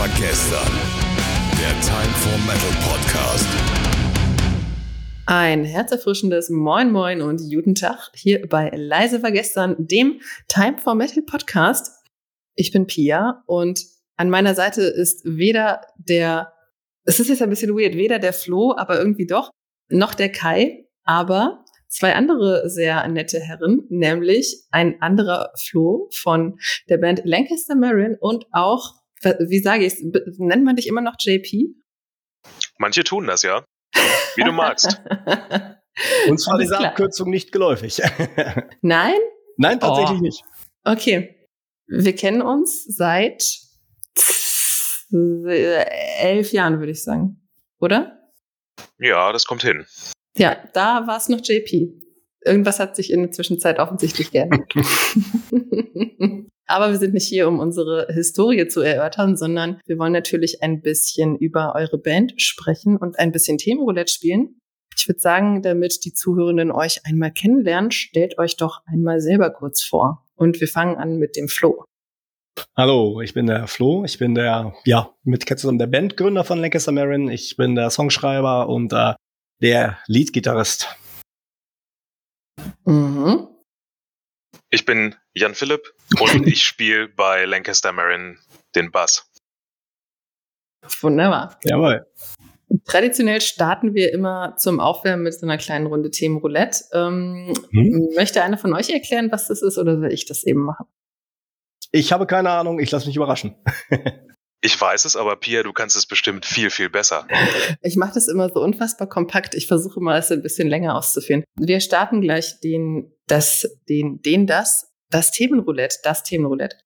war gestern. Der Time for Metal Podcast. Ein herzerfrischendes Moin Moin und guten Tag hier bei Leise war gestern, dem Time for Metal Podcast. Ich bin Pia und an meiner Seite ist weder der, es ist jetzt ein bisschen weird, weder der Flo, aber irgendwie doch, noch der Kai, aber zwei andere sehr nette Herren, nämlich ein anderer Flo von der Band Lancaster Marion und auch, wie sage ich es, nennt man dich immer noch JP? Manche tun das, ja. Wie du magst. Uns war diese Abkürzung nicht geläufig. Nein? Nein, tatsächlich oh. nicht. Okay. Wir kennen uns seit elf Jahren, würde ich sagen. Oder? Ja, das kommt hin. Ja, da war es noch JP. Irgendwas hat sich in der Zwischenzeit offensichtlich geändert. Aber wir sind nicht hier, um unsere Historie zu erörtern, sondern wir wollen natürlich ein bisschen über eure Band sprechen und ein bisschen Themenroulette spielen. Ich würde sagen, damit die Zuhörenden euch einmal kennenlernen, stellt euch doch einmal selber kurz vor. Und wir fangen an mit dem Flo. Hallo, ich bin der Flo. Ich bin der, ja, mit Cat zusammen der Bandgründer von Lancaster Marin. Ich bin der Songschreiber und äh, der Leadgitarrist. Mhm. Ich bin Jan Philipp und ich spiele bei Lancaster Marin den Bass. Wunderbar. Jawohl. Traditionell starten wir immer zum Aufwärmen mit so einer kleinen Runde Themenroulette. Ähm, hm? Möchte einer von euch erklären, was das ist, oder soll ich das eben machen? Ich habe keine Ahnung, ich lasse mich überraschen. Ich weiß es, aber Pia, du kannst es bestimmt viel, viel besser. Ich mache das immer so unfassbar kompakt. Ich versuche mal, es ein bisschen länger auszuführen. Wir starten gleich den, das, den, den, das, das Themenroulette, das Themenroulette.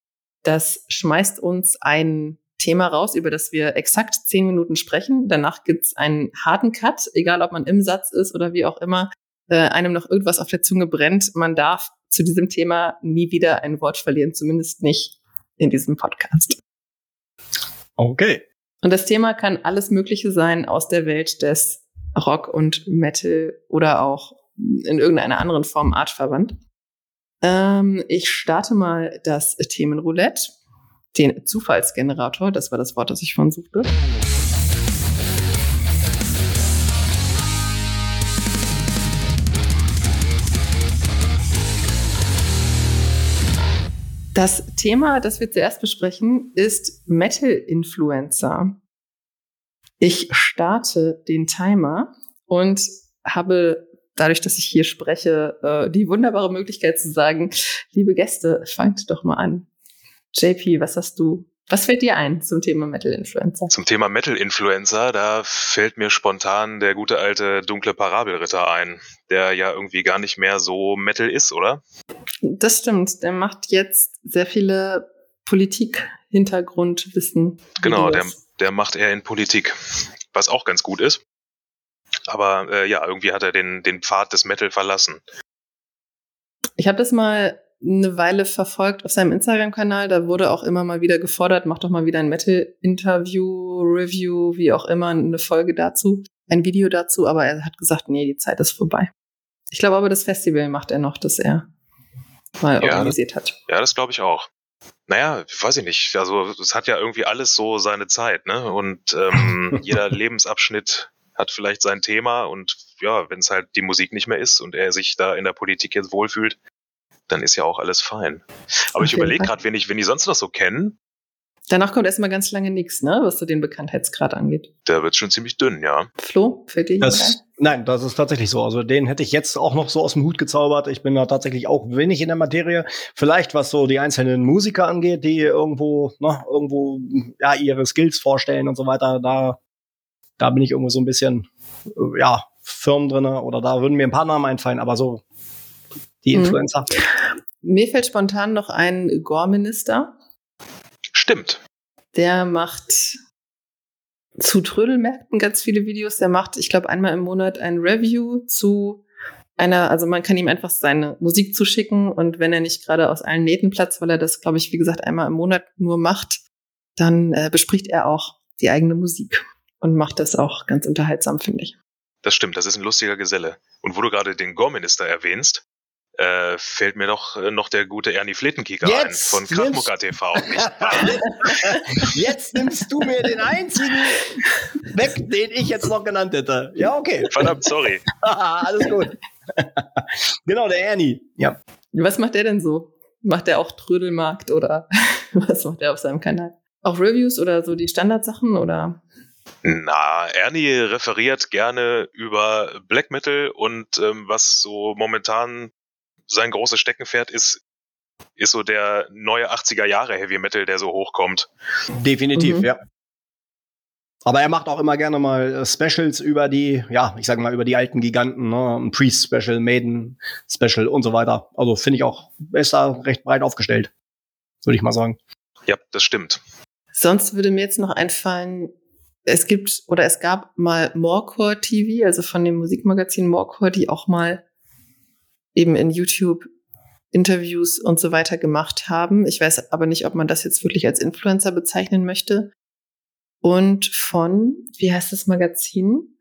Das schmeißt uns ein Thema raus, über das wir exakt zehn Minuten sprechen. Danach gibt's einen harten Cut, egal ob man im Satz ist oder wie auch immer, äh, einem noch irgendwas auf der Zunge brennt. Man darf zu diesem Thema nie wieder ein Wort verlieren, zumindest nicht in diesem Podcast. Okay. Und das Thema kann alles Mögliche sein aus der Welt des Rock und Metal oder auch in irgendeiner anderen Form artverwandt. Ähm, ich starte mal das Themenroulette, den Zufallsgenerator, das war das Wort, das ich vorhin suchte. Das Thema, das wir zuerst besprechen, ist Metal-Influencer. Ich starte den Timer und habe dadurch, dass ich hier spreche, äh, die wunderbare Möglichkeit zu sagen, liebe Gäste, fangt doch mal an. JP, was hast du was fällt dir ein zum Thema Metal Influencer? Zum Thema Metal Influencer, da fällt mir spontan der gute alte dunkle Parabelritter ein, der ja irgendwie gar nicht mehr so Metal ist, oder? Das stimmt. Der macht jetzt sehr viele Politik-Hintergrundwissen. Genau, der, der macht er in Politik, was auch ganz gut ist. Aber äh, ja, irgendwie hat er den, den Pfad des Metal verlassen. Ich habe das mal eine Weile verfolgt auf seinem Instagram-Kanal. Da wurde auch immer mal wieder gefordert, mach doch mal wieder ein Metal-Interview, Review, wie auch immer, eine Folge dazu, ein Video dazu. Aber er hat gesagt, nee, die Zeit ist vorbei. Ich glaube aber, das Festival macht er noch, das er mal ja, organisiert hat. Ja, das glaube ich auch. Naja, weiß ich nicht. Also es hat ja irgendwie alles so seine Zeit, ne? Und ähm, jeder Lebensabschnitt hat vielleicht sein Thema und ja, wenn es halt die Musik nicht mehr ist und er sich da in der Politik jetzt wohlfühlt, dann ist ja auch alles fein. Aber okay. ich überlege gerade, wen ich, wen ich sonst noch so kennen. Danach kommt erstmal ganz lange nichts, ne, was so den Bekanntheitsgrad angeht. Der wird schon ziemlich dünn, ja. Flo, fällt dir das, Nein, das ist tatsächlich so. Also den hätte ich jetzt auch noch so aus dem Hut gezaubert. Ich bin da tatsächlich auch wenig in der Materie. Vielleicht was so die einzelnen Musiker angeht, die irgendwo, ne, irgendwo ja ihre Skills vorstellen und so weiter. Da, da bin ich irgendwo so ein bisschen, ja, Firmen drinne oder da würden mir ein paar Namen einfallen. Aber so die mhm. Influencer. Mir fällt spontan noch ein Gore-Minister. Stimmt. Der macht zu Trödelmärkten ganz viele Videos. Der macht, ich glaube, einmal im Monat ein Review zu einer, also man kann ihm einfach seine Musik zuschicken und wenn er nicht gerade aus allen Nähten platzt, weil er das, glaube ich, wie gesagt, einmal im Monat nur macht, dann äh, bespricht er auch die eigene Musik und macht das auch ganz unterhaltsam, finde ich. Das stimmt, das ist ein lustiger Geselle. Und wo du gerade den Gore-Minister erwähnst, äh, fällt mir doch äh, noch der gute Ernie Fletenkicker ein von Kraftmucker TV. Jetzt nimmst du mir den einzigen weg, den ich jetzt noch genannt hätte. Ja, okay. Verdammt, sorry. Alles gut. genau, der Ernie. Ja. Was macht der denn so? Macht der auch Trödelmarkt oder was macht der auf seinem Kanal? Auch Reviews oder so die Standardsachen oder? Na, Ernie referiert gerne über Black Metal und ähm, was so momentan sein großes Steckenpferd ist, ist so der neue 80er Jahre Heavy Metal, der so hochkommt. Definitiv, Mhm. ja. Aber er macht auch immer gerne mal äh, Specials über die, ja, ich sag mal, über die alten Giganten, ne? Ein Priest-Special, Maiden-Special und so weiter. Also finde ich auch, er ist da recht breit aufgestellt. Würde ich mal sagen. Ja, das stimmt. Sonst würde mir jetzt noch einfallen, es gibt oder es gab mal Morecore TV, also von dem Musikmagazin Morecore, die auch mal eben in YouTube Interviews und so weiter gemacht haben. Ich weiß aber nicht, ob man das jetzt wirklich als Influencer bezeichnen möchte. Und von, wie heißt das Magazin?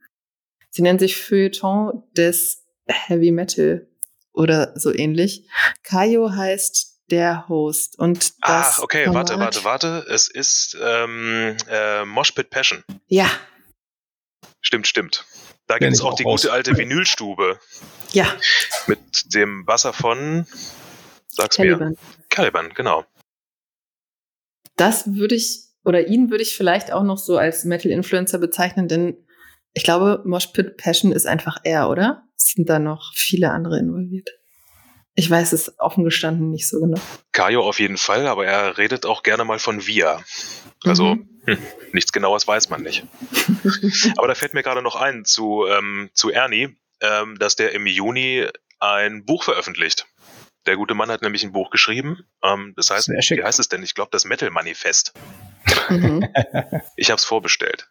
Sie nennen sich Feuilleton des Heavy Metal oder so ähnlich. Kayo heißt der Host und das Ah, okay, Format- warte, warte, warte. Es ist ähm, äh, Moshpit Passion. Ja, Stimmt, stimmt. Da gibt es auch auch die raus. gute alte Vinylstube ja, mit dem Wasser von, sag's mir, Caliban. Caliban, genau. Das würde ich, oder ihn würde ich vielleicht auch noch so als Metal-Influencer bezeichnen, denn ich glaube, Moshpit Passion ist einfach er, oder? Sind da noch viele andere involviert? Ich weiß es offen gestanden nicht so genau. Kajo auf jeden Fall, aber er redet auch gerne mal von wir. Also Mhm. hm, nichts Genaues weiß man nicht. Aber da fällt mir gerade noch ein zu, ähm, zu Ernie, ähm, dass der im Juni ein Buch veröffentlicht. Der gute Mann hat nämlich ein Buch geschrieben. Ähm, das heißt, wie heißt es denn? Ich glaube, das Metal Manifest. Mhm. Ich habe es vorbestellt.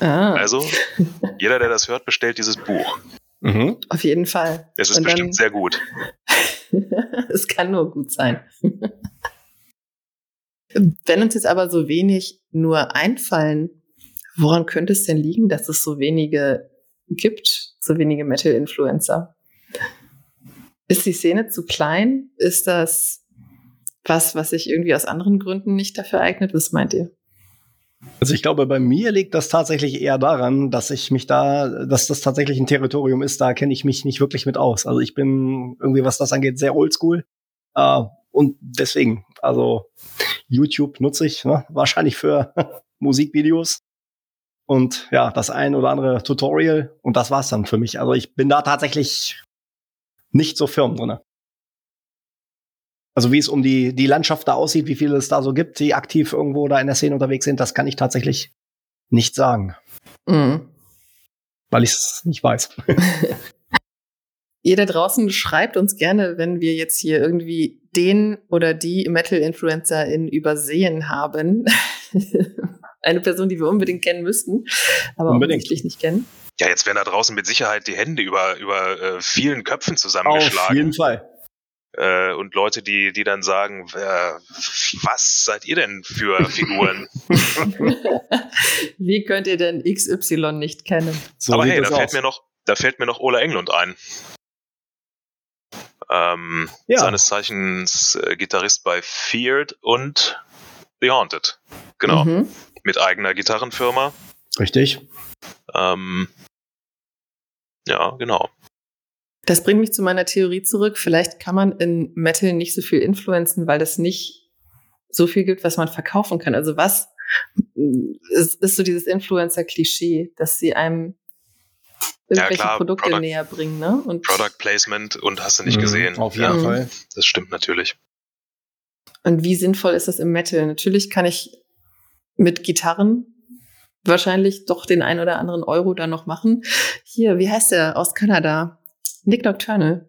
Ah, Also, jeder, der das hört, bestellt dieses Buch. Mhm. auf jeden Fall. Es ist Und bestimmt dann- sehr gut. es kann nur gut sein. Wenn uns jetzt aber so wenig nur einfallen, woran könnte es denn liegen, dass es so wenige gibt, so wenige Metal-Influencer? Ist die Szene zu klein? Ist das was, was sich irgendwie aus anderen Gründen nicht dafür eignet? Was meint ihr? Also ich glaube, bei mir liegt das tatsächlich eher daran, dass ich mich da, dass das tatsächlich ein Territorium ist, da kenne ich mich nicht wirklich mit aus. Also ich bin irgendwie, was das angeht, sehr oldschool. Äh, und deswegen, also YouTube nutze ich ne, wahrscheinlich für Musikvideos und ja, das ein oder andere Tutorial und das war's dann für mich. Also ich bin da tatsächlich nicht so firm drinne. Also wie es um die, die Landschaft da aussieht, wie viele es da so gibt, die aktiv irgendwo da in der Szene unterwegs sind, das kann ich tatsächlich nicht sagen, Mhm. weil ich es nicht weiß. Ihr da draußen schreibt uns gerne, wenn wir jetzt hier irgendwie den oder die Metal-Influencerin übersehen haben. Eine Person, die wir unbedingt kennen müssten, aber Unbedingt. offensichtlich nicht kennen. Ja, jetzt werden da draußen mit Sicherheit die Hände über, über äh, vielen Köpfen Auf zusammengeschlagen. jeden Fall. Äh, und Leute, die, die dann sagen, äh, was seid ihr denn für Figuren? Wie könnt ihr denn XY nicht kennen? So Aber hey, da fällt aus. mir noch, da fällt mir noch Ola Englund ein. Ähm, Ja. Seines Zeichens äh, Gitarrist bei Feared und The Haunted. Genau. Mhm. Mit eigener Gitarrenfirma. Richtig. Ähm, ja, genau. Das bringt mich zu meiner Theorie zurück. Vielleicht kann man in Metal nicht so viel influenzen, weil es nicht so viel gibt, was man verkaufen kann. Also was ist, ist so dieses Influencer-Klischee, dass sie einem irgendwelche klar, Produkte Product- näher bringen, ne? Und, Product Placement und hast du nicht Mhm, gesehen. Auf jeden Ja. Fall. Das stimmt natürlich. und wie sinnvoll ist das im Metal? Natürlich kann ich mit Gitarren wahrscheinlich doch den ein oder anderen Euro da noch machen. Hier, wie heißt der aus Kanada? Nick Nocturnal.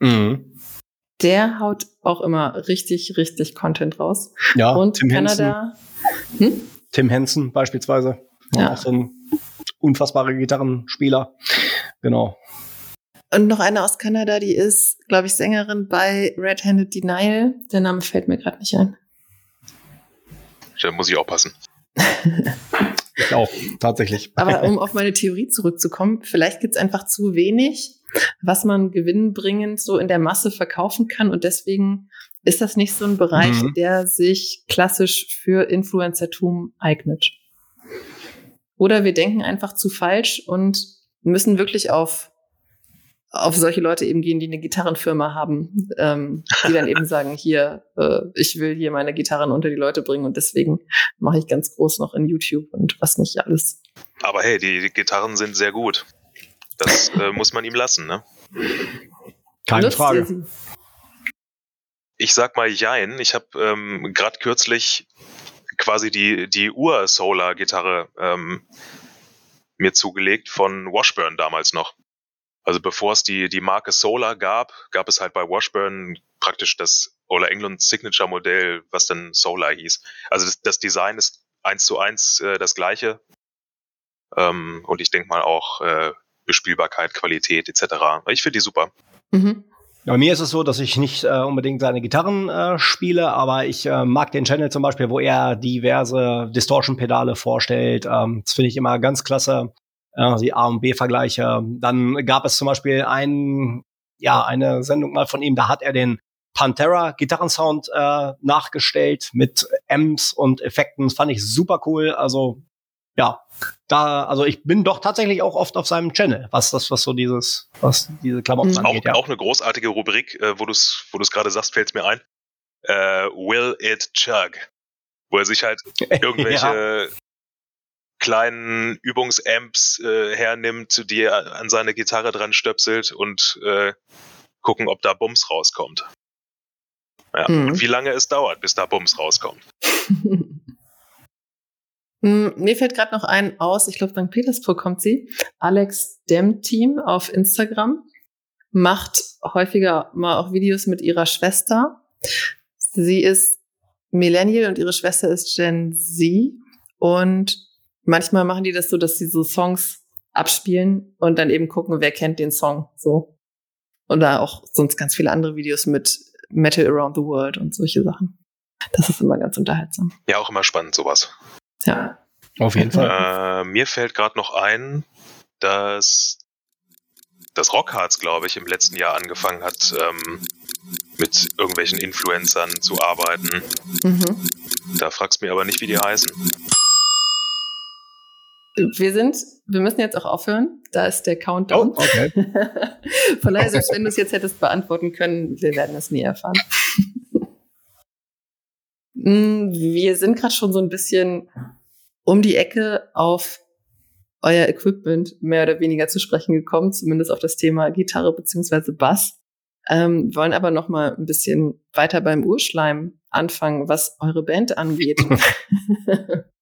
Mhm. Der haut auch immer richtig, richtig Content raus. Ja, Und Tim Henson, Kanada. Hm? Tim Henson beispielsweise. Ja. Auch so ein unfassbarer Gitarrenspieler. Genau. Und noch eine aus Kanada, die ist, glaube ich, Sängerin bei Red Handed Denial. Der Name fällt mir gerade nicht ein. Da muss ich aufpassen. Ich auch, tatsächlich. Aber um auf meine Theorie zurückzukommen, vielleicht gibt es einfach zu wenig was man gewinnbringend so in der Masse verkaufen kann. Und deswegen ist das nicht so ein Bereich, mhm. der sich klassisch für Influencertum eignet. Oder wir denken einfach zu falsch und müssen wirklich auf auf solche Leute eben gehen, die eine Gitarrenfirma haben, ähm, die dann eben sagen, hier, äh, ich will hier meine Gitarren unter die Leute bringen und deswegen mache ich ganz groß noch in YouTube und was nicht alles. Aber hey, die, die Gitarren sind sehr gut. Das äh, muss man ihm lassen, ne? Keine Nutzt Frage. Ich sag mal Jein. Ich habe ähm, gerade kürzlich quasi die, die Ur-Solar-Gitarre ähm, mir zugelegt von Washburn damals noch. Also bevor es die, die Marke Solar gab, gab es halt bei Washburn praktisch das Ola England Signature Modell, was dann Solar hieß. Also das, das Design ist eins zu eins äh, das gleiche. Ähm, und ich denke mal auch äh, Bespielbarkeit, Qualität etc. Ich finde die super. Mhm. Bei mir ist es so, dass ich nicht äh, unbedingt seine Gitarren äh, spiele, aber ich äh, mag den Channel zum Beispiel, wo er diverse Distortion-Pedale vorstellt. Ähm, das finde ich immer ganz klasse äh, die A und B-Vergleiche. Dann gab es zum Beispiel ein, ja, eine Sendung mal von ihm, da hat er den Pantera Gitarrensound äh, nachgestellt mit Amps und Effekten. Das fand ich super cool. Also ja, da, also ich bin doch tatsächlich auch oft auf seinem Channel, was das, was so dieses, was diese Klamotten mhm. angeht. Auch, ja. auch eine großartige Rubrik, äh, wo du es, wo du es gerade sagst, fällt es mir ein. Äh, Will it chug? Wo er sich halt irgendwelche ja kleinen Übungsamps äh, hernimmt, die er an seine Gitarre dran stöpselt und äh, gucken, ob da Bums rauskommt. Ja. Mhm. Und wie lange es dauert, bis da Bums rauskommt. Hm, mir fällt gerade noch ein aus, ich glaube, St. Petersburg kommt sie. Alex Dem Team auf Instagram macht häufiger mal auch Videos mit ihrer Schwester. Sie ist Millennial und ihre Schwester ist Gen Z. Und manchmal machen die das so, dass sie so Songs abspielen und dann eben gucken, wer kennt den Song so. Oder auch sonst ganz viele andere Videos mit Metal Around the World und solche Sachen. Das ist immer ganz unterhaltsam. Ja, auch immer spannend, sowas. Ja. Auf jeden Fall. Äh, mir fällt gerade noch ein, dass das Rockharz, glaube ich, im letzten Jahr angefangen hat, ähm, mit irgendwelchen Influencern zu arbeiten. Mhm. Da fragst du mir aber nicht, wie die heißen. Wir sind, wir müssen jetzt auch aufhören. Da ist der Countdown. Oh, okay. Von daher, selbst wenn du es jetzt hättest beantworten können, wir werden es nie erfahren. Mm, wir sind gerade schon so ein bisschen um die Ecke auf euer Equipment mehr oder weniger zu sprechen gekommen, zumindest auf das Thema Gitarre beziehungsweise Bass. Ähm, wollen aber noch mal ein bisschen weiter beim Urschleim anfangen, was eure Band angeht.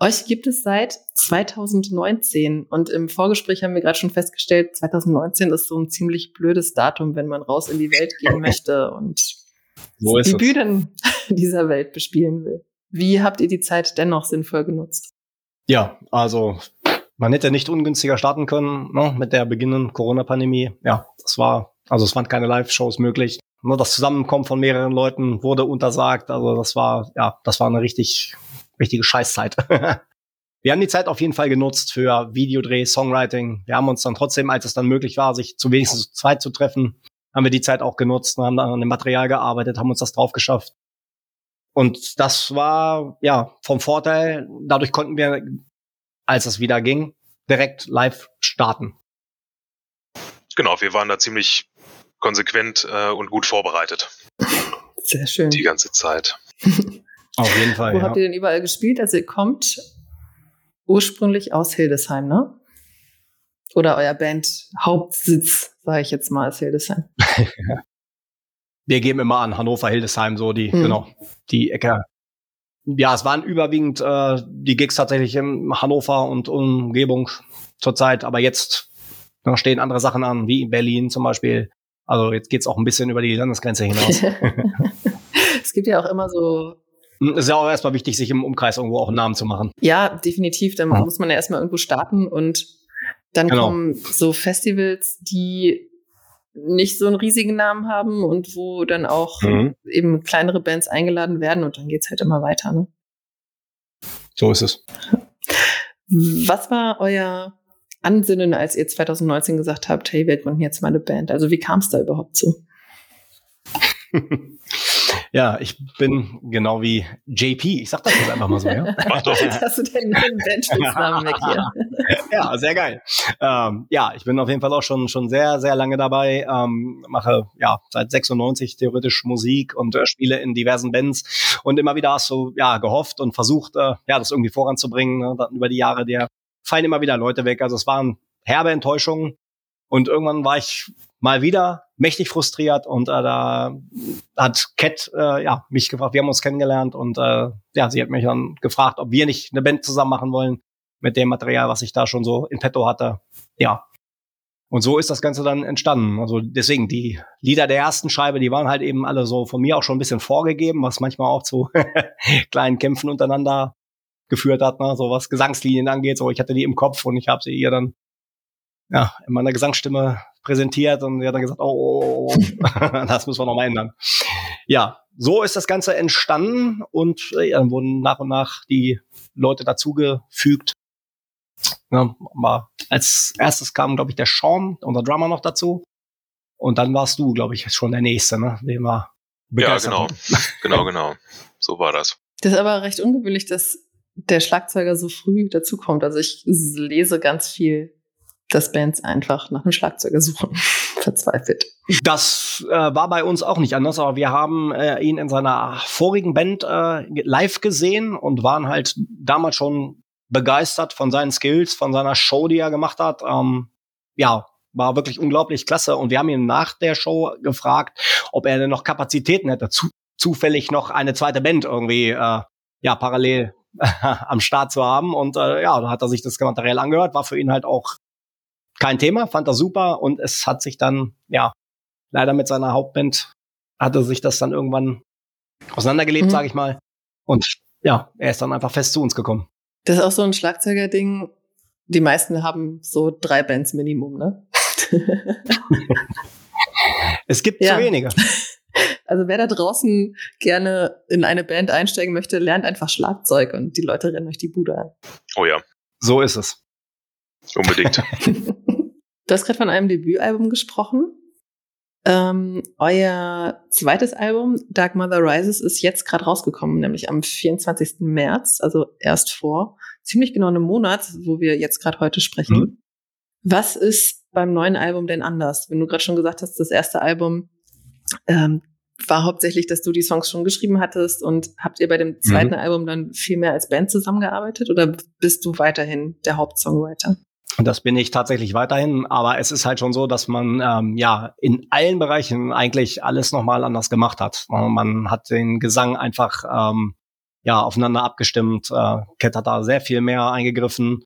Euch gibt es seit 2019 und im Vorgespräch haben wir gerade schon festgestellt, 2019 ist so ein ziemlich blödes Datum, wenn man raus in die Welt gehen möchte und so die Bühnen dieser Welt bespielen will. Wie habt ihr die Zeit dennoch sinnvoll genutzt? Ja, also man hätte nicht ungünstiger starten können ne, mit der beginnenden Corona-Pandemie. Ja, das war, also es waren keine Live-Shows möglich. Nur das Zusammenkommen von mehreren Leuten wurde untersagt. Also das war, ja, das war eine richtig richtige Scheißzeit. wir haben die Zeit auf jeden Fall genutzt für Videodreh, Songwriting. Wir haben uns dann trotzdem, als es dann möglich war, sich zu wenigstens zu zweit zu treffen, haben wir die Zeit auch genutzt und haben dann an dem Material gearbeitet, haben uns das drauf geschafft. Und das war, ja, vom Vorteil. Dadurch konnten wir, als es wieder ging, direkt live starten. Genau, wir waren da ziemlich konsequent äh, und gut vorbereitet. Sehr schön. Die ganze Zeit. Auf jeden Fall. Wo ja. habt ihr denn überall gespielt? Also ihr kommt ursprünglich aus Hildesheim, ne? Oder euer Band Hauptsitz, sage ich jetzt mal, ist Hildesheim. Wir geben immer an Hannover, Hildesheim, so die, hm. genau, die Ecke. Ja, es waren überwiegend äh, die Gigs tatsächlich in Hannover und Umgebung zurzeit, aber jetzt stehen andere Sachen an, wie in Berlin zum Beispiel. Also jetzt geht's auch ein bisschen über die Landesgrenze hinaus. es gibt ja auch immer so hm, ist ja auch erstmal wichtig, sich im Umkreis irgendwo auch einen Namen zu machen. Ja, definitiv. Dann ja. muss man ja erstmal irgendwo starten und dann genau. kommen so Festivals, die nicht so einen riesigen Namen haben und wo dann auch mhm. eben kleinere Bands eingeladen werden und dann geht's halt immer weiter. Ne? So ist es. Was war euer Ansinnen, als ihr 2019 gesagt habt, hey, wir gründen jetzt mal eine Band? Also wie kam es da überhaupt zu? Ja, ich bin genau wie JP. Ich sag das jetzt einfach mal so, ja. Mach doch. Jetzt hast du den neuen Bandspitznamen weg hier. ja, sehr geil. Ähm, ja, ich bin auf jeden Fall auch schon schon sehr sehr lange dabei. Ähm, mache ja seit 96 theoretisch Musik und äh, spiele in diversen Bands und immer wieder hast du ja gehofft und versucht äh, ja das irgendwie voranzubringen. Ne? Dann über die Jahre der fallen immer wieder Leute weg. Also es waren herbe Enttäuschungen und irgendwann war ich mal wieder mächtig frustriert und äh, da hat Cat äh, ja mich gefragt, wir haben uns kennengelernt und äh, ja, sie hat mich dann gefragt, ob wir nicht eine Band zusammen machen wollen mit dem Material, was ich da schon so in petto hatte. Ja. Und so ist das Ganze dann entstanden. Also deswegen, die Lieder der ersten Scheibe, die waren halt eben alle so von mir auch schon ein bisschen vorgegeben, was manchmal auch zu kleinen Kämpfen untereinander geführt hat, ne? so was Gesangslinien angeht. So, ich hatte die im Kopf und ich habe sie ihr dann ja, in meiner Gesangsstimme präsentiert und er hat dann gesagt, oh, oh, oh, oh. das müssen wir noch mal ändern. Ja, so ist das Ganze entstanden und äh, dann wurden nach und nach die Leute dazugefügt. Ja, aber als erstes kam, glaube ich, der Sean, unser Drummer, noch dazu. Und dann warst du, glaube ich, schon der Nächste, ne? Den war ja, genau. genau, genau. So war das. Das ist aber recht ungewöhnlich, dass der Schlagzeuger so früh dazukommt. Also ich lese ganz viel dass Bands einfach nach einem Schlagzeuger suchen. Verzweifelt. Das äh, war bei uns auch nicht anders, aber wir haben äh, ihn in seiner vorigen Band äh, live gesehen und waren halt damals schon begeistert von seinen Skills, von seiner Show, die er gemacht hat. Ähm, ja, war wirklich unglaublich klasse. Und wir haben ihn nach der Show gefragt, ob er denn noch Kapazitäten hätte, zu, zufällig noch eine zweite Band irgendwie äh, ja parallel am Start zu haben. Und äh, ja, da hat er sich das Material angehört, war für ihn halt auch kein Thema, fand er super und es hat sich dann, ja, leider mit seiner Hauptband hatte sich das dann irgendwann auseinandergelebt, mhm. sage ich mal. Und ja, er ist dann einfach fest zu uns gekommen. Das ist auch so ein Schlagzeuger-Ding. Die meisten haben so drei Bands Minimum, ne? es gibt ja. zu wenige. Also wer da draußen gerne in eine Band einsteigen möchte, lernt einfach Schlagzeug und die Leute rennen euch die Bude an. Oh ja. So ist es. Unbedingt. du hast gerade von einem Debütalbum gesprochen. Ähm, euer zweites Album, Dark Mother Rises, ist jetzt gerade rausgekommen, nämlich am 24. März, also erst vor ziemlich genau einem Monat, wo wir jetzt gerade heute sprechen. Mhm. Was ist beim neuen Album denn anders? Wenn du gerade schon gesagt hast, das erste Album ähm, war hauptsächlich, dass du die Songs schon geschrieben hattest und habt ihr bei dem zweiten mhm. Album dann viel mehr als Band zusammengearbeitet oder bist du weiterhin der Hauptsongwriter? Das bin ich tatsächlich weiterhin, aber es ist halt schon so, dass man ähm, ja in allen Bereichen eigentlich alles nochmal anders gemacht hat. Man hat den Gesang einfach ähm, ja aufeinander abgestimmt. Äh, Cat hat da sehr viel mehr eingegriffen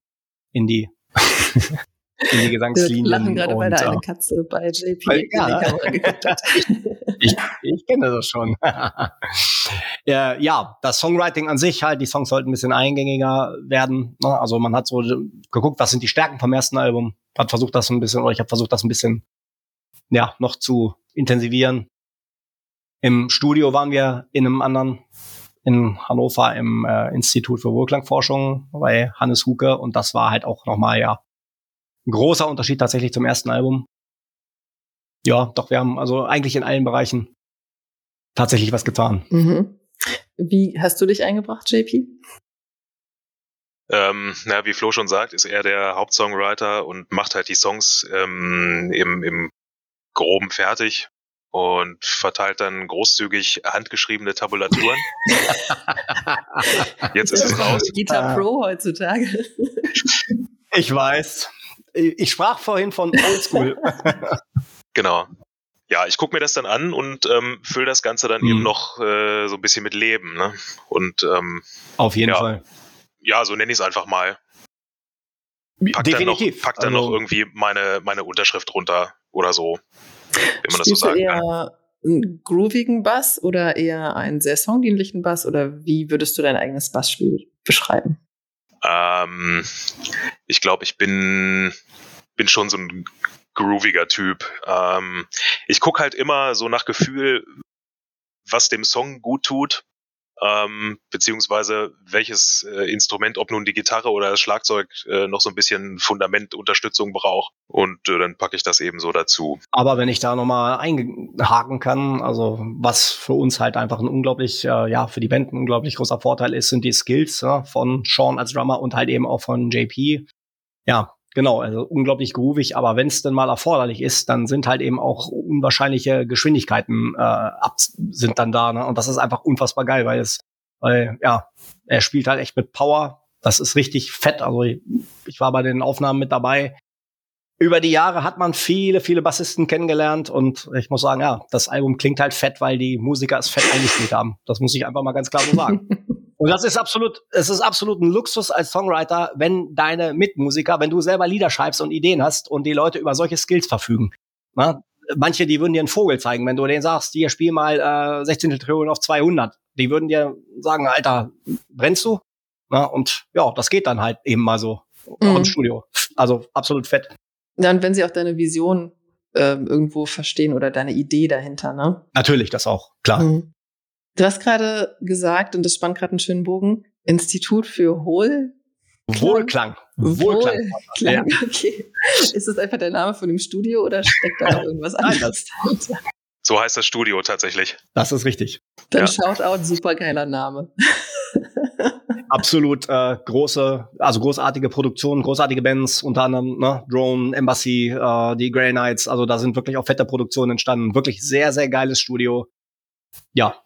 in die in die Gesangslinien. Wir lachen gerade, weil da eine äh, Katze bei JP weil, ja. in die Kamera geguckt hat. ich, ich kenne das schon. ja, ja, das Songwriting an sich halt, die Songs sollten ein bisschen eingängiger werden. Ne? Also man hat so geguckt, was sind die Stärken vom ersten Album, hat versucht das ein bisschen, oder ich habe versucht das ein bisschen, ja, noch zu intensivieren. Im Studio waren wir in einem anderen in Hannover im äh, Institut für Wohlklangforschung bei Hannes Huke und das war halt auch nochmal ja großer Unterschied tatsächlich zum ersten Album. Ja, doch, wir haben also eigentlich in allen Bereichen tatsächlich was getan. Mhm. Wie hast du dich eingebracht, JP? Ähm, na, wie Flo schon sagt, ist er der Hauptsongwriter und macht halt die Songs ähm, im, im Groben fertig und verteilt dann großzügig handgeschriebene Tabulaturen. Jetzt ist es raus. Guitar Pro heutzutage. Ich weiß. Ich sprach vorhin von Oldschool. genau. Ja, ich gucke mir das dann an und ähm, fülle das Ganze dann mhm. eben noch äh, so ein bisschen mit Leben. Ne? Und ähm, auf jeden ja, Fall. Ja, so nenne ich es einfach mal. Pack Definitiv. Dann noch, pack dann also, noch irgendwie meine, meine Unterschrift runter oder so. Wenn man das so sagen eher kann. einen groovigen Bass oder eher einen sehr songdienlichen Bass oder wie würdest du dein eigenes Bassspiel beschreiben? Ähm, ich glaube, ich bin, bin schon so ein grooviger Typ. Ähm, ich gucke halt immer so nach Gefühl, was dem Song gut tut. Ähm, beziehungsweise welches äh, Instrument, ob nun die Gitarre oder das Schlagzeug, äh, noch so ein bisschen Fundamentunterstützung braucht. Und äh, dann packe ich das eben so dazu. Aber wenn ich da nochmal einhaken kann, also was für uns halt einfach ein unglaublich, äh, ja, für die Band ein unglaublich großer Vorteil ist, sind die Skills ja, von Sean als Drummer und halt eben auch von JP. Ja, Genau, also unglaublich groovig, aber wenn es denn mal erforderlich ist, dann sind halt eben auch unwahrscheinliche Geschwindigkeiten äh, ab, sind dann da, ne? Und das ist einfach unfassbar geil, weil es, weil, ja, er spielt halt echt mit Power. Das ist richtig fett. Also ich, ich war bei den Aufnahmen mit dabei. Über die Jahre hat man viele, viele Bassisten kennengelernt und ich muss sagen, ja, das Album klingt halt fett, weil die Musiker es fett eingespielt haben. Das muss ich einfach mal ganz klar so sagen. Und das ist absolut, es ist absolut ein Luxus als Songwriter, wenn deine Mitmusiker, wenn du selber Lieder schreibst und Ideen hast und die Leute über solche Skills verfügen. Na? Manche, die würden dir einen Vogel zeigen, wenn du denen sagst, hier spiel mal äh, 16. Trillionen auf 200. Die würden dir sagen, Alter, brennst du? Na? Und ja, das geht dann halt eben mal so mhm. auch im Studio. Also absolut fett. Ja, und wenn sie auch deine Vision äh, irgendwo verstehen oder deine Idee dahinter, ne? Natürlich, das auch, klar. Mhm. Du hast gerade gesagt, und das spannt gerade einen schönen Bogen, Institut für Hohl. Wohlklang. Wohlklang. Wohlklang. Ja. Okay. Ist das einfach der Name von dem Studio oder steckt da noch irgendwas anderes dahinter? So heißt das Studio tatsächlich. Das ist richtig. Dann ja. Shoutout, supergeiler Name. Absolut äh, große, also großartige Produktionen, großartige Bands, unter anderem ne, Drone, Embassy, äh, die Grey Knights, also da sind wirklich auch fette Produktionen entstanden. Wirklich sehr, sehr geiles Studio. Ja,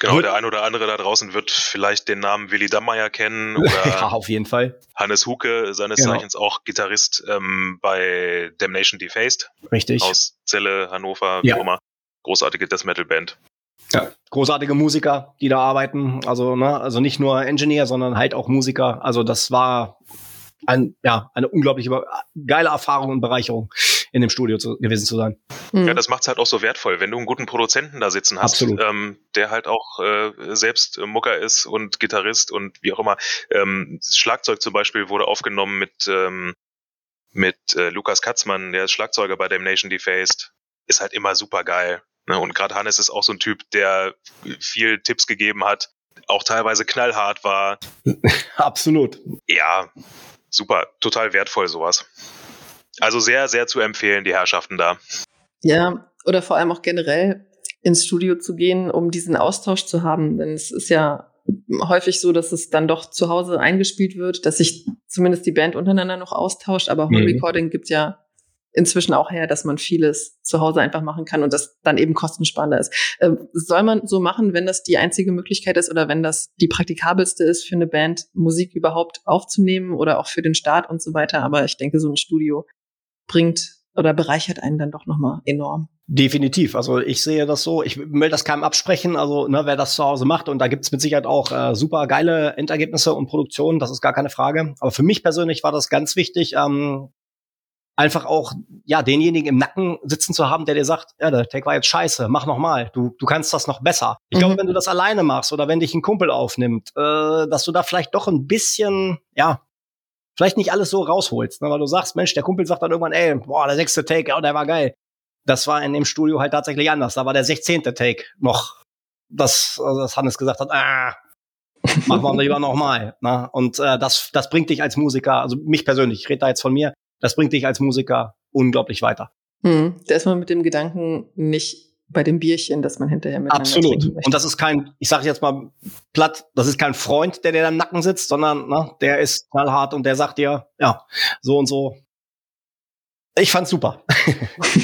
Genau, der ein oder andere da draußen wird vielleicht den Namen Willi Dammeier kennen oder ja, auf jeden Fall. Hannes Huke, seines genau. Zeichens auch Gitarrist ähm, bei Damnation Defaced. Richtig. Aus Celle, Hannover, wie ja. auch immer. Großartige Death Metal Band. Ja, großartige Musiker, die da arbeiten. Also, ne, also nicht nur Engineer, sondern halt auch Musiker. Also das war ein, ja, eine unglaublich geile Erfahrung und Bereicherung in dem Studio zu, gewesen zu sein. Ja, das macht es halt auch so wertvoll, wenn du einen guten Produzenten da sitzen hast, ähm, der halt auch äh, selbst Mucker ist und Gitarrist und wie auch immer. Ähm, Schlagzeug zum Beispiel wurde aufgenommen mit, ähm, mit äh, Lukas Katzmann, der ist Schlagzeuger bei Damnation Defaced. Ist halt immer super geil. Ne? Und gerade Hannes ist auch so ein Typ, der viel Tipps gegeben hat, auch teilweise knallhart war. Absolut. Ja, super, total wertvoll sowas. Also sehr, sehr zu empfehlen, die Herrschaften da. Ja, oder vor allem auch generell ins Studio zu gehen, um diesen Austausch zu haben. Denn es ist ja häufig so, dass es dann doch zu Hause eingespielt wird, dass sich zumindest die Band untereinander noch austauscht. Aber Home mhm. Recording gibt ja inzwischen auch her, dass man vieles zu Hause einfach machen kann und das dann eben kostensparender ist. Ähm, soll man so machen, wenn das die einzige Möglichkeit ist oder wenn das die praktikabelste ist für eine Band, Musik überhaupt aufzunehmen oder auch für den Start und so weiter. Aber ich denke, so ein Studio bringt oder bereichert einen dann doch nochmal enorm. Definitiv. Also ich sehe das so. Ich will das keinem absprechen. Also ne, wer das zu Hause macht und da gibt's mit Sicherheit auch äh, super geile Endergebnisse und Produktionen. Das ist gar keine Frage. Aber für mich persönlich war das ganz wichtig, ähm, einfach auch ja denjenigen im Nacken sitzen zu haben, der dir sagt, ja, der Take war jetzt scheiße, mach noch mal, du du kannst das noch besser. Ich mhm. glaube, wenn du das alleine machst oder wenn dich ein Kumpel aufnimmt, äh, dass du da vielleicht doch ein bisschen ja vielleicht nicht alles so rausholst, ne, weil du sagst, Mensch, der Kumpel sagt dann irgendwann, ey, boah, der sechste Take, ja, der war geil. Das war in dem Studio halt tatsächlich anders. Da war der sechzehnte Take noch, das, also das Hannes gesagt hat, ah, machen wir lieber nochmal. Ne? Und äh, das, das bringt dich als Musiker, also mich persönlich, ich rede da jetzt von mir, das bringt dich als Musiker unglaublich weiter. Hm, da ist man mit dem Gedanken nicht bei dem Bierchen, das man hinterher mit Absolut. Und das ist kein, ich sage jetzt mal platt, das ist kein Freund, der dir im Nacken sitzt, sondern ne, der ist knallhart und der sagt dir, ja, so und so. Ich fand's super.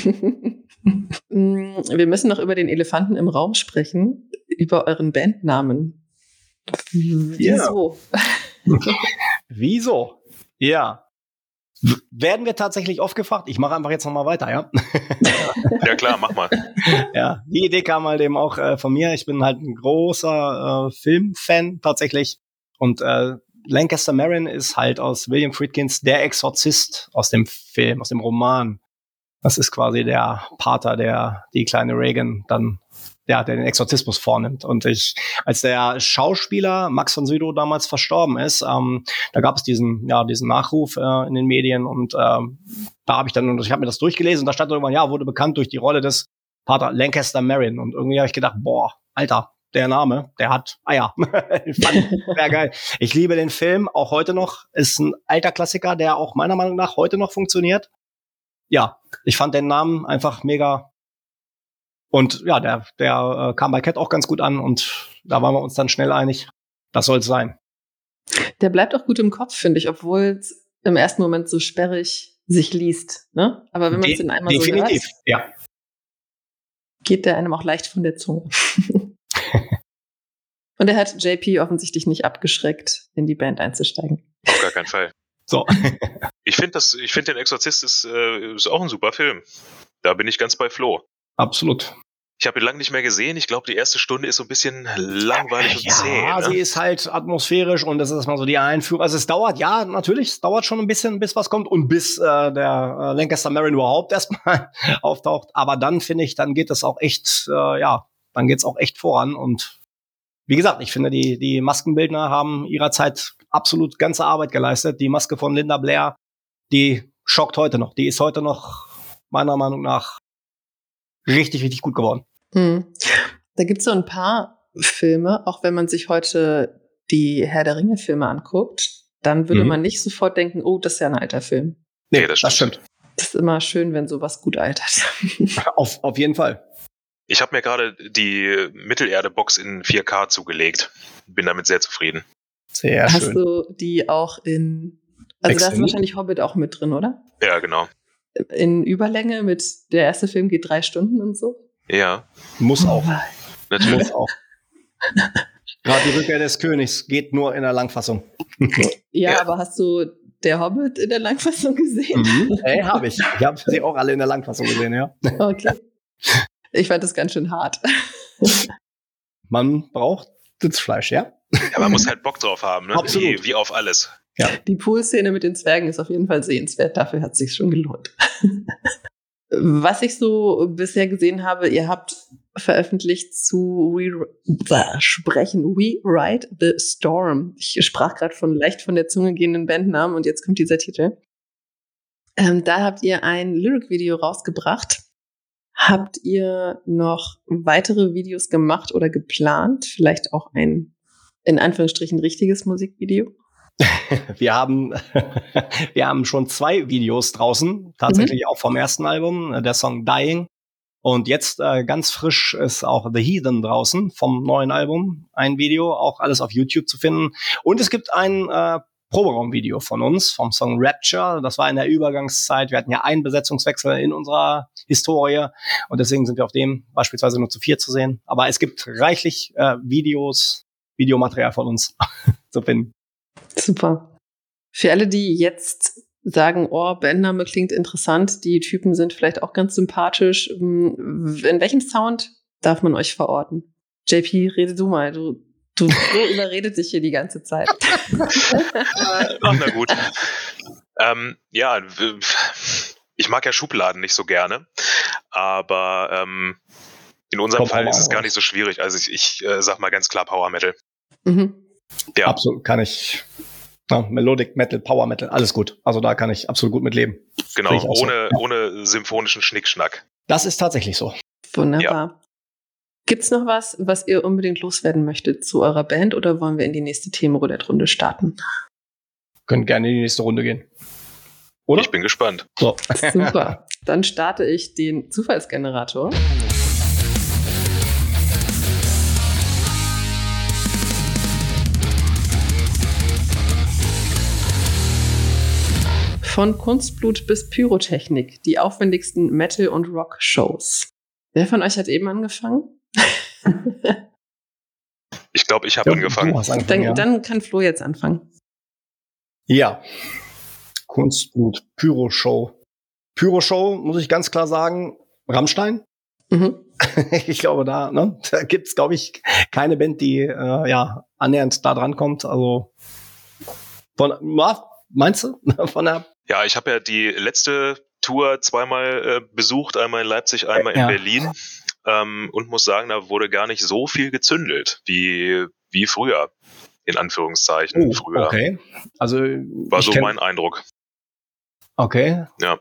Hm, wir müssen noch über den Elefanten im Raum sprechen, über euren Bandnamen. Wieso? Ja. Wieso? Ja. Werden wir tatsächlich oft gefragt? Ich mache einfach jetzt nochmal weiter, ja? ja klar, mach mal. ja, die Idee kam halt eben auch äh, von mir. Ich bin halt ein großer äh, Filmfan tatsächlich. Und äh, Lancaster Marin ist halt aus William Friedkins Der Exorzist aus dem Film, aus dem Roman. Das ist quasi der Pater, der die kleine Reagan dann ja, der den Exorzismus vornimmt. Und ich, als der Schauspieler Max von Sydow damals verstorben ist, ähm, da gab es diesen, ja, diesen Nachruf äh, in den Medien und ähm, da habe ich dann, ich habe mir das durchgelesen und da stand irgendwann, ja, wurde bekannt durch die Rolle des Pater Lancaster Marin. Und irgendwie habe ich gedacht, boah, Alter, der Name, der hat Eier. Fand sehr geil. Ich liebe den Film, auch heute noch. Ist ein alter Klassiker, der auch meiner Meinung nach heute noch funktioniert. Ja, ich fand den Namen einfach mega. Und ja, der, der äh, kam bei Cat auch ganz gut an und da waren wir uns dann schnell einig. Das soll es sein. Der bleibt auch gut im Kopf, finde ich, obwohl es im ersten Moment so sperrig sich liest. Ne? Aber wenn man es De in einmal definitiv, so hört, ja. geht der einem auch leicht von der Zunge. Und er hat JP offensichtlich nicht abgeschreckt, in die Band einzusteigen. Auf gar keinen Fall. So. Ich finde das, ich finde den Exorzist ist, äh, ist auch ein super Film. Da bin ich ganz bei Flo. Absolut. Ich habe ihn lange nicht mehr gesehen. Ich glaube, die erste Stunde ist so ein bisschen langweilig und zäh. Ja, sie Ne? ist halt atmosphärisch und das ist mal so die Einführung. Also es dauert, ja, natürlich, es dauert schon ein bisschen, bis was kommt und bis äh, der äh, Lancaster Marin überhaupt erstmal auftaucht. Aber dann finde ich, dann geht es auch echt, äh, ja, dann geht's auch echt voran. Und wie gesagt, ich finde, die, die Maskenbildner haben ihrer Zeit absolut ganze Arbeit geleistet. Die Maske von Linda Blair, die schockt heute noch. Die ist heute noch meiner Meinung nach richtig, richtig gut geworden. Hm. Da gibt es so ein paar Filme, auch wenn man sich heute die Herr der Ringe-Filme anguckt, dann würde Mhm. man nicht sofort denken, oh, das ist ja ein alter Film. Nee, das stimmt. Das ist immer schön, wenn sowas gut altert. Auf, auf jeden Fall. Ich habe mir gerade die Mittelerde-Box in 4K zugelegt. Bin damit sehr zufrieden. Sehr Hast schön. du die auch in, also da ist wahrscheinlich Hobbit auch mit drin, oder? Ja, genau. In Überlänge mit, der erste Film geht drei Stunden und so. Ja, Muss auch. natürlich. Muss auch. Gerade die Rückkehr des Königs geht nur in der Langfassung. Ja, Ja. aber hast du der Hobbit in der Langfassung gesehen? Mhm. Hey, habe ich. Ich habe sie auch alle in der Langfassung gesehen, ja. Okay. Ich fand das ganz schön hart. Man braucht Sitzfleisch, ja. Ja, man muss halt Bock drauf haben, ne? Absolut. Wie, wie auf alles. Die Poolszene mit den Zwergen ist auf jeden Fall sehenswert. Dafür hat es sich schon gelohnt. Was ich so bisher gesehen habe, ihr habt veröffentlicht zu Re Bäh, sprechen We Ride the Storm. Ich sprach gerade von leicht von der Zunge gehenden Bandnamen und jetzt kommt dieser Titel. Ähm, da habt ihr ein Lyric-Video rausgebracht. Habt ihr noch weitere Videos gemacht oder geplant? Vielleicht auch ein in Anführungsstrichen richtiges Musikvideo? Wir haben, wir haben schon zwei Videos draußen, tatsächlich auch vom ersten Album, äh, der Song Dying. Und jetzt äh, ganz frisch ist auch The Heathen draußen vom neuen Album. Ein Video, auch alles auf YouTube zu finden. Und es gibt ein äh, Proberaumvideo von uns vom Song Rapture. Das war in der Übergangszeit. Wir hatten ja einen Besetzungswechsel in unserer Historie und deswegen sind wir auf dem beispielsweise nur zu vier zu sehen. Aber es gibt reichlich äh, Videos, Videomaterial von uns zu finden. Super. Für alle, die jetzt sagen, oh, Bandname klingt interessant, die Typen sind vielleicht auch ganz sympathisch. ähm, In welchem Sound darf man euch verorten? JP, rede du mal. Du, du überredet dich hier die ganze Zeit. Ach, na gut. ähm, ja, ich mag ja Schubladen nicht so gerne, aber ähm, in unserem Kommt Fall ist es gar nicht so schwierig. Also ich, ich äh, sag mal ganz klar Power Metal. mhm. Ja, Absolut, kann ich. Ja, Melodic Metal, Power Metal, alles gut. Also da kann ich absolut gut mit leben. genau, auch so. ohne, ohne symphonischen Schnickschnack. Das ist tatsächlich so. Wunderbar. Gibt's noch was, was ihr unbedingt loswerden möchtet zu eurer Band oder wollen wir in die nächste Themenroulette-Runde starten? Können gerne in die nächste Runde gehen. Oder? Ich bin gespannt. So. Super. Dann starte ich den Zufallsgenerator. Von Kunstblut bis Pyrotechnik, die aufwendigsten Metal- und Rock-Shows. Wer von euch hat eben angefangen? Ich glaube, ich habe Ja, angefangen. angefangen, Dann, ja. dann kann Flo jetzt anfangen. ja. Kunstblut, Pyro-Show. Pyro-Show, muss ich ganz klar sagen, Rammstein. Mhm. ich glaube, da, ne, da gibt's, glaube ich, keine Band, die äh, ja annähernd da dran kommt. Also von, meinst du? Von der Ja, ich habe ja die letzte Tour zweimal äh, besucht, einmal in Leipzig, einmal in Ja. Berlin. Ähm, und muss sagen, da wurde gar nicht so viel gezündelt wie, wie früher. In Anführungszeichen. Oh, früher. okay. Also War ich so kenn- mein Eindruck. Okay. Also,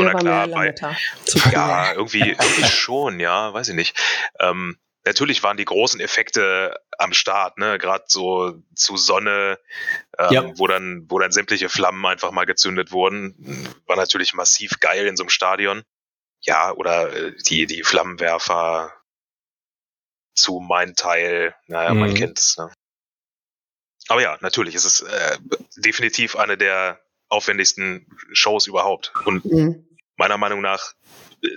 Früher na klar, bei-. Ja, irgendwie, irgendwie schon, ja, weiß ich nicht. Ähm, natürlich waren die großen Effekte am Start, ne? Gerade so zu Sonne, ähm, ja. wo dann, wo dann sämtliche Flammen einfach mal gezündet wurden, war natürlich massiv geil in so einem Stadion. Ja, oder äh, die, die Flammenwerfer zu mein Teil, naja, mhm. man kennt es, ne? Aber ja, natürlich, es ist äh, definitiv eine der aufwendigsten Shows überhaupt. Und mhm. meiner Meinung nach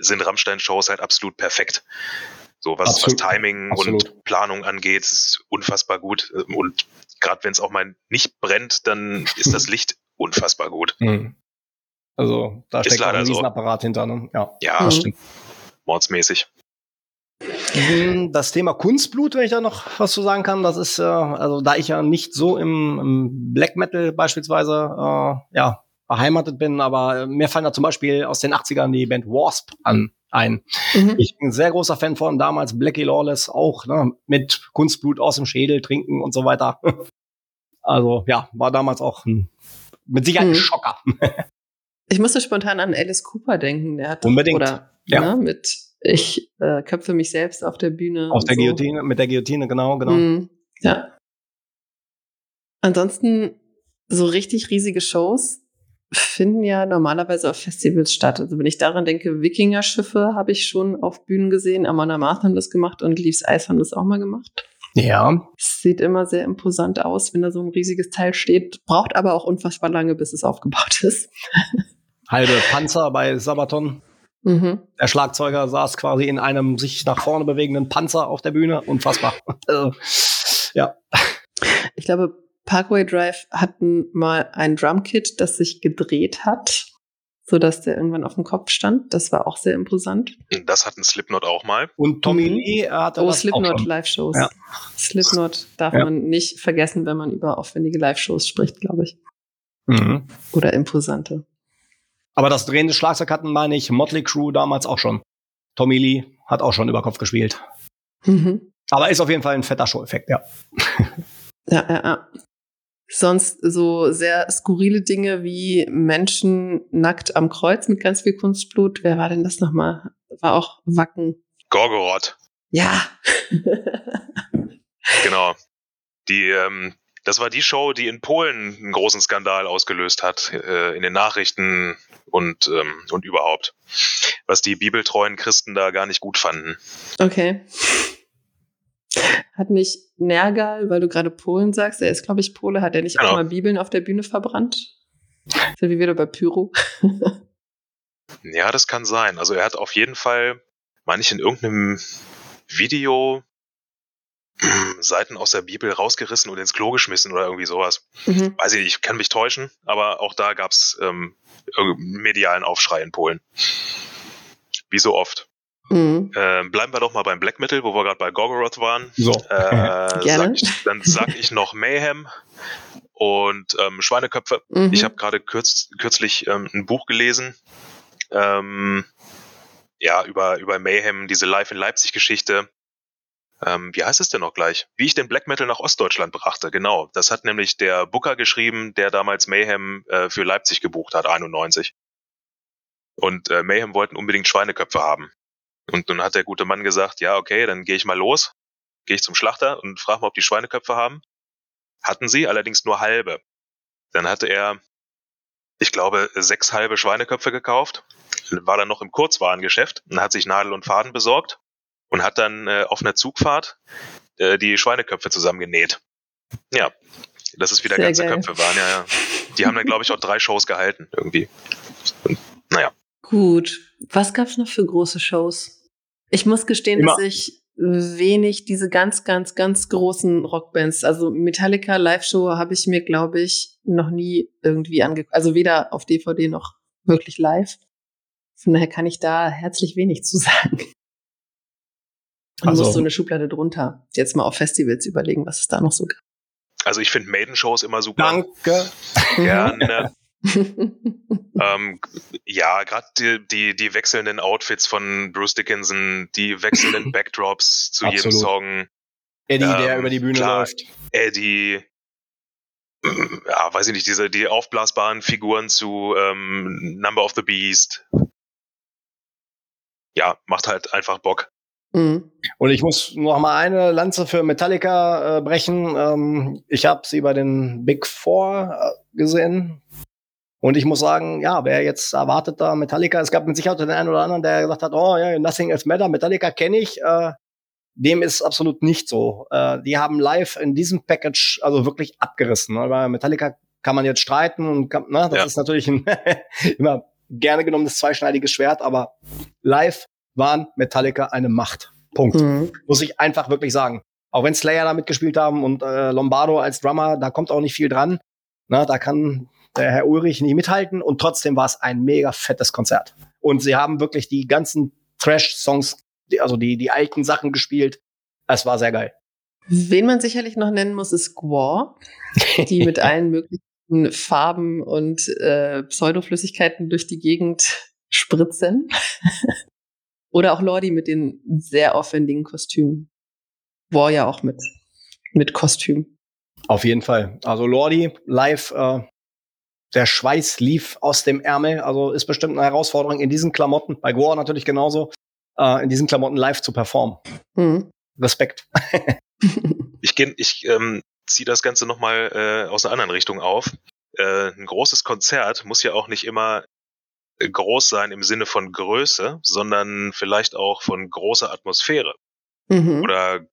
sind Rammstein-Shows halt absolut perfekt. So was, was Timing Absolut. und Planung angeht, ist unfassbar gut. Und gerade wenn es auch mal nicht brennt, dann ist das Licht unfassbar gut. Mhm. Also da steckt ein Riesenapparat so. hinter. Ne? Ja, ja mhm. stimmt. Mordsmäßig. Mhm, das Thema Kunstblut, wenn ich da noch was zu sagen kann, das ist, äh, also da ich ja nicht so im, im Black Metal beispielsweise äh, ja, beheimatet bin, aber mir fallen da zum Beispiel aus den 80ern die Band Wasp an ein. Mhm. Ich bin ein sehr großer Fan von damals Blackie Lawless auch, ne, mit Kunstblut aus dem Schädel trinken und so weiter. Also ja, war damals auch ein, mit Sicherheit mhm. ein Schocker. Ich musste spontan an Alice Cooper denken. Der hat Unbedingt. Oder, ja. Ne, mit ich äh, köpfe mich selbst auf der Bühne. Auf der so. Guillotine, mit der Guillotine, genau, genau. Mhm. Ja. Ansonsten so richtig riesige Shows finden ja normalerweise auf Festivals statt. Also wenn ich daran denke, Wikinger-Schiffe habe ich schon auf Bühnen gesehen. Amanda Marth haben das gemacht und Leaves Ice haben das auch mal gemacht. Ja. Es sieht immer sehr imposant aus, wenn da so ein riesiges Teil steht. Braucht aber auch unfassbar lange, bis es aufgebaut ist. Halbe Panzer bei Sabaton. Mhm. Der Schlagzeuger saß quasi in einem sich nach vorne bewegenden Panzer auf der Bühne. Unfassbar. Also, ja. Ich glaube, Parkway Drive hatten mal ein Drumkit, das sich gedreht hat, so dass der irgendwann auf dem Kopf stand. Das war auch sehr imposant. Das hatten Slipknot auch mal. Und Tommy. Lee hatte Oh, Slipknot Live-Shows. Ja. Slipknot darf ja. man nicht vergessen, wenn man über aufwendige Live-Shows spricht, glaube ich. Mhm. Oder imposante. Aber das drehende Schlagzeug hatten, meine ich, Motley Crew damals auch schon. Tommy Lee hat auch schon über Kopf gespielt. Mhm. Aber ist auf jeden Fall ein fetter Show-Effekt, ja. Ja, ja, ja sonst so sehr skurrile Dinge wie Menschen nackt am Kreuz mit ganz viel Kunstblut. Wer war denn das nochmal? War auch Wacken. Gorgoroth. Ja. genau. Die, ähm, das war die Show, die in Polen einen großen Skandal ausgelöst hat, äh, in den Nachrichten und, ähm, und überhaupt. Was die bibeltreuen Christen da gar nicht gut fanden. Okay. Hat nicht Nergal, weil du gerade Polen sagst, er ist, glaube ich, Pole, hat er nicht genau. auch mal Bibeln auf der Bühne verbrannt? So wie wieder bei Pyro. ja, das kann sein. Also er hat auf jeden Fall, meine ich, in irgendeinem Video Seiten aus der Bibel rausgerissen und ins Klo geschmissen oder irgendwie sowas. Mhm. Weiß ich nicht, ich kann mich täuschen, aber auch da gab es ähm, medialen Aufschrei in Polen. Wie so oft. Mhm. Ähm, bleiben wir doch mal beim Black Metal, wo wir gerade bei Gorgoroth waren. So. Äh, Gerne. Sag ich, dann sag ich noch Mayhem und ähm, Schweineköpfe. Mhm. Ich habe gerade kürz, kürzlich ähm, ein Buch gelesen. Ähm, ja, über, über Mayhem, diese Live in Leipzig Geschichte. Ähm, wie heißt es denn noch gleich? Wie ich den Black Metal nach Ostdeutschland brachte, genau. Das hat nämlich der Booker geschrieben, der damals Mayhem äh, für Leipzig gebucht hat, 91. Und äh, Mayhem wollten unbedingt Schweineköpfe haben. Und dann hat der gute Mann gesagt, ja, okay, dann gehe ich mal los, gehe ich zum Schlachter und frage mal, ob die Schweineköpfe haben. Hatten sie, allerdings nur halbe. Dann hatte er, ich glaube, sechs halbe Schweineköpfe gekauft, war dann noch im Kurzwarengeschäft und hat sich Nadel und Faden besorgt und hat dann äh, auf einer Zugfahrt äh, die Schweineköpfe zusammengenäht. Ja, dass es wieder Sehr ganze geil. Köpfe waren. Ja, ja. Die haben dann, glaube ich, auch drei Shows gehalten irgendwie. Und, naja. Gut. Was gab's noch für große Shows? Ich muss gestehen, Immer. dass ich wenig diese ganz, ganz, ganz großen Rockbands, also Metallica Live-Show habe ich mir, glaube ich, noch nie irgendwie angeguckt. Also weder auf DVD noch wirklich live. Von daher kann ich da herzlich wenig zu sagen. Und also, muss so eine Schublade drunter. Jetzt mal auf Festivals überlegen, was es da noch so gibt. Also ich finde Maiden-Shows immer super. Danke. Gerne. ähm, ja, gerade die, die, die wechselnden Outfits von Bruce Dickinson, die wechselnden Backdrops zu Absolut. jedem Song. Eddie, ähm, der über die Bühne klar, läuft. Eddie, ja, weiß ich nicht, diese, die aufblasbaren Figuren zu ähm, Number of the Beast. Ja, macht halt einfach Bock. Mhm. Und ich muss noch mal eine Lanze für Metallica äh, brechen. Ähm, ich habe sie bei den Big Four äh, gesehen. Und ich muss sagen, ja, wer jetzt erwartet da Metallica, es gab mit Sicherheit den einen oder anderen, der gesagt hat, oh ja, Nothing Else Matter, Metallica kenne ich. Äh, dem ist absolut nicht so. Äh, die haben live in diesem Package also wirklich abgerissen. Ne? Bei Metallica kann man jetzt streiten und kann, ne, das ja. ist natürlich ein immer gerne genommenes zweischneidiges Schwert, aber live waren Metallica eine Macht. Punkt. Mhm. Muss ich einfach wirklich sagen. Auch wenn Slayer da mitgespielt haben und äh, Lombardo als Drummer, da kommt auch nicht viel dran. Na, da kann der Herr Ulrich nicht mithalten und trotzdem war es ein mega fettes Konzert. Und sie haben wirklich die ganzen Trash-Songs, also die, die alten Sachen gespielt. Es war sehr geil. Wen man sicherlich noch nennen muss, ist Gwar, die mit allen möglichen Farben und äh, Pseudoflüssigkeiten durch die Gegend spritzen. Oder auch Lordi mit den sehr aufwendigen Kostümen. War ja auch mit, mit Kostüm. Auf jeden Fall. Also Lordi live, äh, der Schweiß lief aus dem Ärmel. Also ist bestimmt eine Herausforderung in diesen Klamotten, bei Gore natürlich genauso, äh, in diesen Klamotten live zu performen. Mhm. Respekt. ich geh, ich ähm, ziehe das Ganze nochmal äh, aus einer anderen Richtung auf. Äh, ein großes Konzert muss ja auch nicht immer groß sein im Sinne von Größe, sondern vielleicht auch von großer Atmosphäre. Mhm. Oder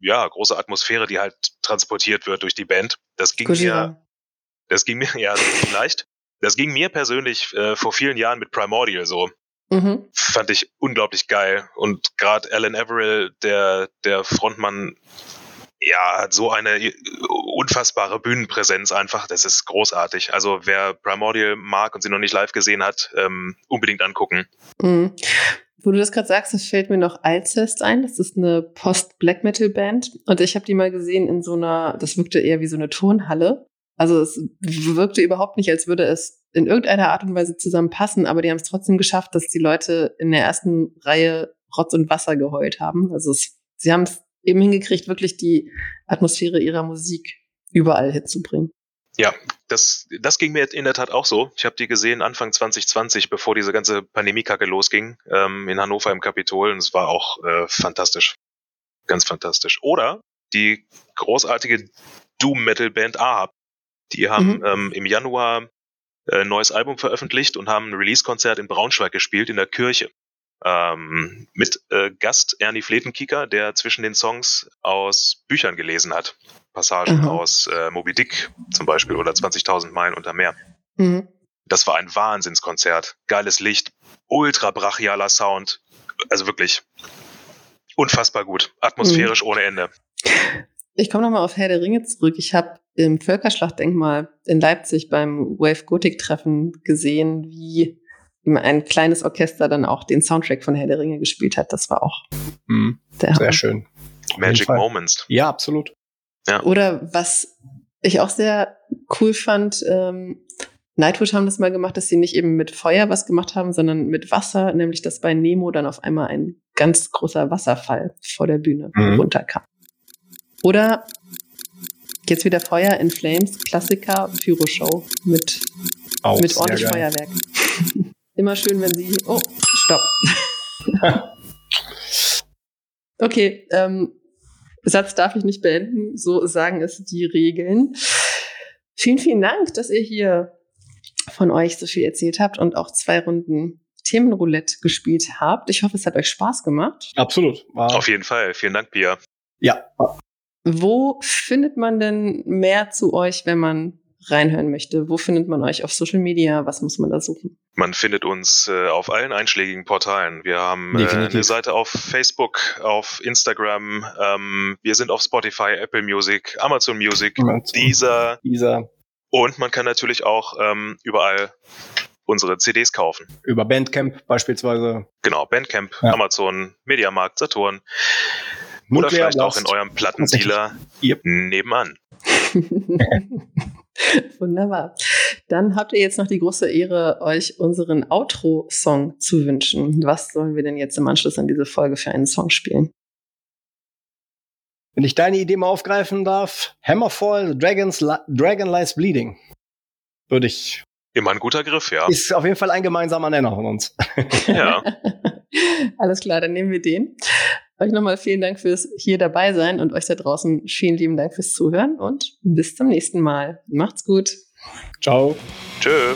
ja, große Atmosphäre, die halt transportiert wird durch die Band. Das ging Gojira. mir, das ging mir, ja, vielleicht. Das ging mir persönlich äh, vor vielen Jahren mit Primordial so. Mhm. Fand ich unglaublich geil. Und gerade Alan Averill, der, der Frontmann, ja, hat so eine unfassbare Bühnenpräsenz einfach. Das ist großartig. Also wer Primordial mag und sie noch nicht live gesehen hat, ähm, unbedingt angucken. Mhm. Wo du das gerade sagst, das fällt mir noch Alcest ein. Das ist eine Post-Black-Metal-Band. Und ich habe die mal gesehen in so einer, das wirkte eher wie so eine Turnhalle. Also es wirkte überhaupt nicht, als würde es in irgendeiner Art und Weise zusammenpassen, aber die haben es trotzdem geschafft, dass die Leute in der ersten Reihe Rotz und Wasser geheult haben. Also es, sie haben es eben hingekriegt, wirklich die Atmosphäre ihrer Musik überall hinzubringen. Ja, das, das ging mir in der Tat auch so. Ich habe die gesehen Anfang 2020, bevor diese ganze Pandemiekacke losging, ähm, in Hannover im Kapitol und es war auch äh, fantastisch. Ganz fantastisch. Oder die großartige Doom-Metal-Band Ahab. Die haben mhm. ähm, im Januar äh, ein neues Album veröffentlicht und haben ein Release-Konzert in Braunschweig gespielt, in der Kirche ähm, mit äh, Gast Ernie Fletenkieker, der zwischen den Songs aus Büchern gelesen hat. Passagen mhm. aus äh, Moby Dick zum Beispiel oder 20.000 Meilen unter Meer. Mhm. Das war ein Wahnsinnskonzert. Geiles Licht, ultra brachialer Sound. Also wirklich unfassbar gut. Atmosphärisch mhm. ohne Ende. Ich komme nochmal auf Herr der Ringe zurück. Ich habe im Völkerschlachtdenkmal in Leipzig beim Wave Gothic Treffen gesehen, wie ein kleines Orchester dann auch den Soundtrack von Herr der Ringe gespielt hat. Das war auch mhm. sehr Hammer. schön. Magic Moments. Ja, absolut. Ja. Oder was ich auch sehr cool fand, ähm, Nightwish haben das mal gemacht, dass sie nicht eben mit Feuer was gemacht haben, sondern mit Wasser, nämlich dass bei Nemo dann auf einmal ein ganz großer Wasserfall vor der Bühne mhm. runterkam. Oder jetzt wieder Feuer in Flames, Klassiker, Pyro-Show mit, mit ordentlich Feuerwerk. Immer schön, wenn sie. Oh, stopp. okay, ähm, Satz darf ich nicht beenden. So sagen es die Regeln. Vielen, vielen Dank, dass ihr hier von euch so viel erzählt habt und auch zwei Runden Themenroulette gespielt habt. Ich hoffe, es hat euch Spaß gemacht. Absolut. Wow. Auf jeden Fall. Vielen Dank, Pia. Ja. Wo findet man denn mehr zu euch, wenn man reinhören möchte, wo findet man euch auf Social Media? Was muss man da suchen? Man findet uns äh, auf allen einschlägigen Portalen. Wir haben äh, eine Seite auf Facebook, auf Instagram, ähm, wir sind auf Spotify, Apple Music, Amazon Music, Amazon. Deezer. Deezer. Und man kann natürlich auch ähm, überall unsere CDs kaufen. Über Bandcamp beispielsweise. Genau, Bandcamp, ja. Amazon, Mediamarkt, Saturn. Oder vielleicht auch in eurem Plattendealer yep. nebenan. Wunderbar. Dann habt ihr jetzt noch die große Ehre, euch unseren Outro-Song zu wünschen. Was sollen wir denn jetzt im Anschluss an diese Folge für einen Song spielen? Wenn ich deine Idee mal aufgreifen darf, Hammerfall, Dragons, Dragon Lies Bleeding. Würde ich Immer ein guter Griff, ja. Ist auf jeden Fall ein gemeinsamer Nenner von uns. Ja. Alles klar, dann nehmen wir den. Euch nochmal vielen Dank fürs hier dabei sein und euch da draußen vielen lieben Dank fürs Zuhören und bis zum nächsten Mal. Macht's gut. Ciao. Tschö.